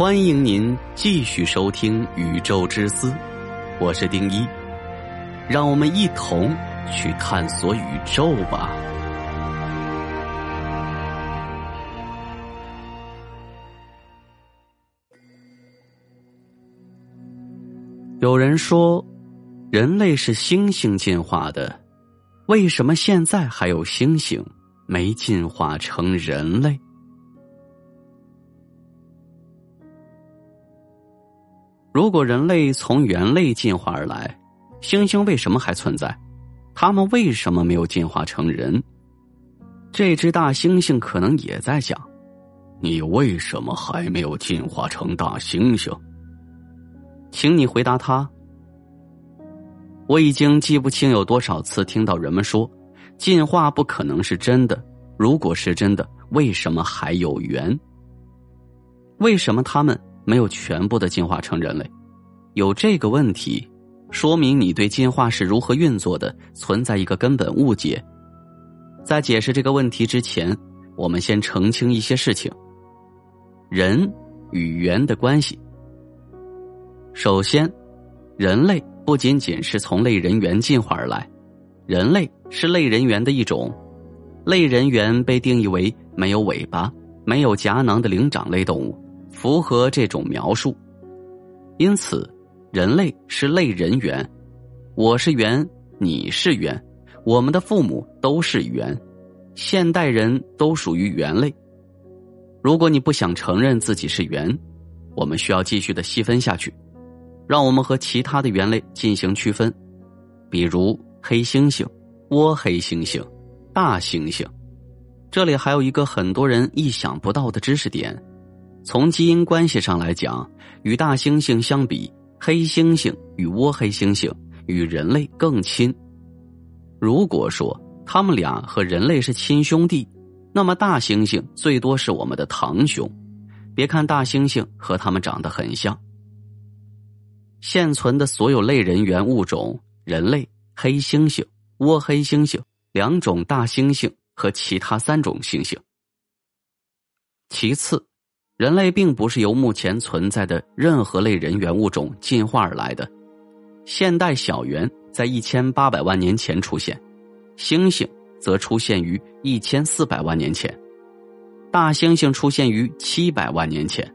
欢迎您继续收听《宇宙之思》，我是丁一，让我们一同去探索宇宙吧。有人说，人类是猩猩进化的，为什么现在还有猩猩没进化成人类？如果人类从猿类进化而来，猩猩为什么还存在？他们为什么没有进化成人？这只大猩猩可能也在想：你为什么还没有进化成大猩猩？请你回答他。我已经记不清有多少次听到人们说，进化不可能是真的。如果是真的，为什么还有猿？为什么他们？没有全部的进化成人类，有这个问题，说明你对进化是如何运作的存在一个根本误解。在解释这个问题之前，我们先澄清一些事情：人与猿的关系。首先，人类不仅仅是从类人猿进化而来，人类是类人猿的一种。类人猿被定义为没有尾巴、没有颊囊的灵长类动物。符合这种描述，因此，人类是类人猿，我是猿，你是猿，我们的父母都是猿，现代人都属于猿类。如果你不想承认自己是猿，我们需要继续的细分下去，让我们和其他的猿类进行区分，比如黑猩猩、倭黑猩猩、大猩猩。这里还有一个很多人意想不到的知识点。从基因关系上来讲，与大猩猩相比，黑猩猩与倭黑猩猩与人类更亲。如果说他们俩和人类是亲兄弟，那么大猩猩最多是我们的堂兄。别看大猩猩和他们长得很像，现存的所有类人猿物种——人类、黑猩猩、倭黑猩猩、两种大猩猩和其他三种猩猩。其次。人类并不是由目前存在的任何类人猿物种进化而来的。现代小猿在一千八百万年前出现，猩猩则出现于一千四百万年前，大猩猩出现于七百万年前，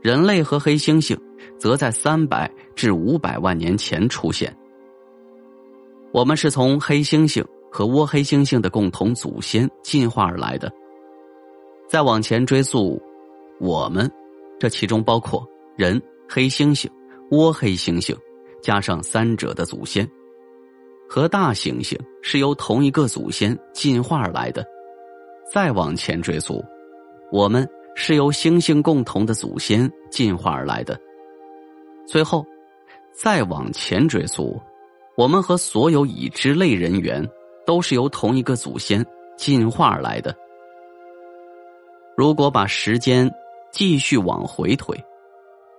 人类和黑猩猩则在三百至五百万年前出现。我们是从黑猩猩和倭黑猩猩的共同祖先进化而来的。再往前追溯。我们，这其中包括人、黑猩猩、倭黑猩猩，加上三者的祖先，和大猩猩是由同一个祖先进化而来的。再往前追溯，我们是由猩猩共同的祖先进化而来的。最后，再往前追溯，我们和所有已知类人猿都是由同一个祖先进化而来的。如果把时间。继续往回推，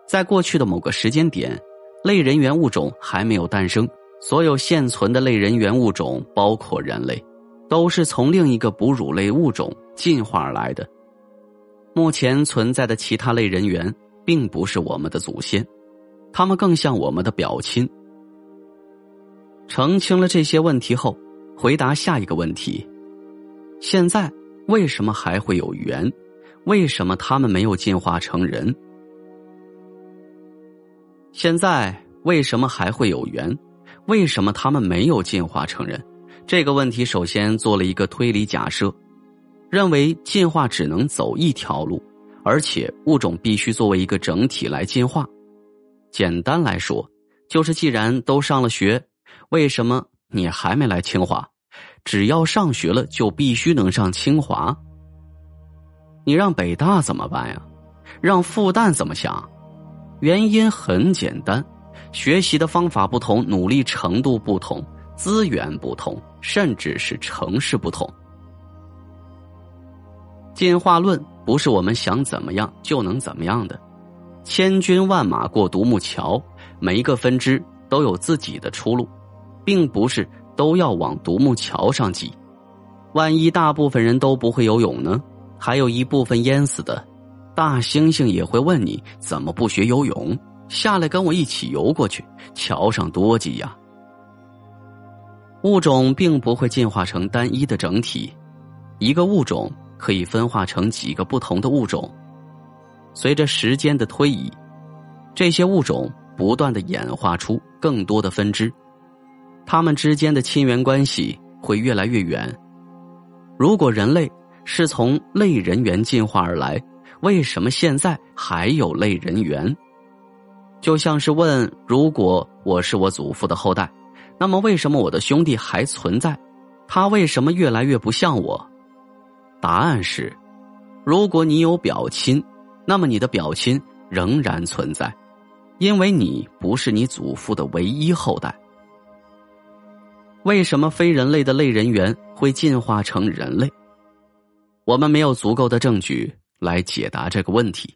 在过去的某个时间点，类人猿物种还没有诞生。所有现存的类人猿物种，包括人类，都是从另一个哺乳类物种进化而来的。目前存在的其他类人猿，并不是我们的祖先，他们更像我们的表亲。澄清了这些问题后，回答下一个问题：现在为什么还会有猿？为什么他们没有进化成人？现在为什么还会有猿？为什么他们没有进化成人？这个问题首先做了一个推理假设，认为进化只能走一条路，而且物种必须作为一个整体来进化。简单来说，就是既然都上了学，为什么你还没来清华？只要上学了，就必须能上清华。你让北大怎么办呀？让复旦怎么想？原因很简单，学习的方法不同，努力程度不同，资源不同，甚至是城市不同。进化论不是我们想怎么样就能怎么样的，千军万马过独木桥，每一个分支都有自己的出路，并不是都要往独木桥上挤。万一大部分人都不会游泳呢？还有一部分淹死的，大猩猩也会问你怎么不学游泳，下来跟我一起游过去，桥上多挤呀。物种并不会进化成单一的整体，一个物种可以分化成几个不同的物种。随着时间的推移，这些物种不断的演化出更多的分支，它们之间的亲缘关系会越来越远。如果人类是从类人猿进化而来，为什么现在还有类人猿？就像是问：如果我是我祖父的后代。那么，为什么我的兄弟还存在？他为什么越来越不像我？答案是：如果你有表亲，那么你的表亲仍然存在，因为你不是你祖父的唯一后代。为什么非人类的类人猿会进化成人类？我们没有足够的证据来解答这个问题，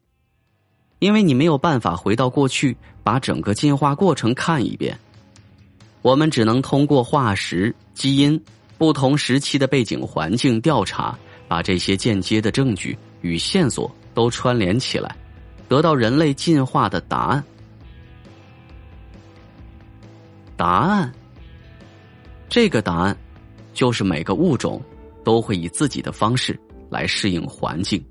因为你没有办法回到过去，把整个进化过程看一遍。我们只能通过化石、基因、不同时期的背景环境调查，把这些间接的证据与线索都串联起来，得到人类进化的答案。答案，这个答案，就是每个物种都会以自己的方式来适应环境，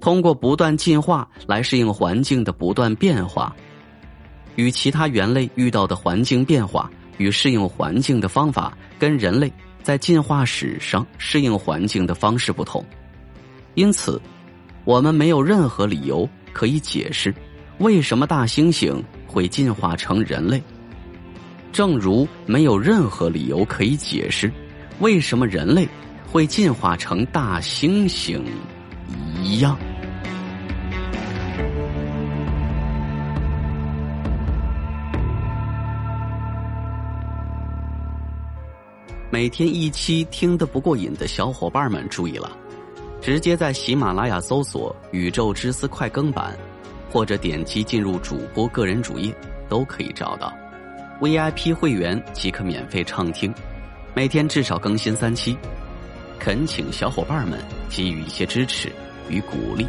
通过不断进化来适应环境的不断变化，与其他猿类遇到的环境变化。与适应环境的方法跟人类在进化史上适应环境的方式不同，因此，我们没有任何理由可以解释为什么大猩猩会进化成人类，正如没有任何理由可以解释为什么人类会进化成大猩猩一样。每天一期听得不过瘾的小伙伴们注意了，直接在喜马拉雅搜索“宇宙之思快更版”，或者点击进入主播个人主页，都可以找到 VIP 会员即可免费畅听，每天至少更新三期。恳请小伙伴们给予一些支持与鼓励，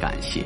感谢。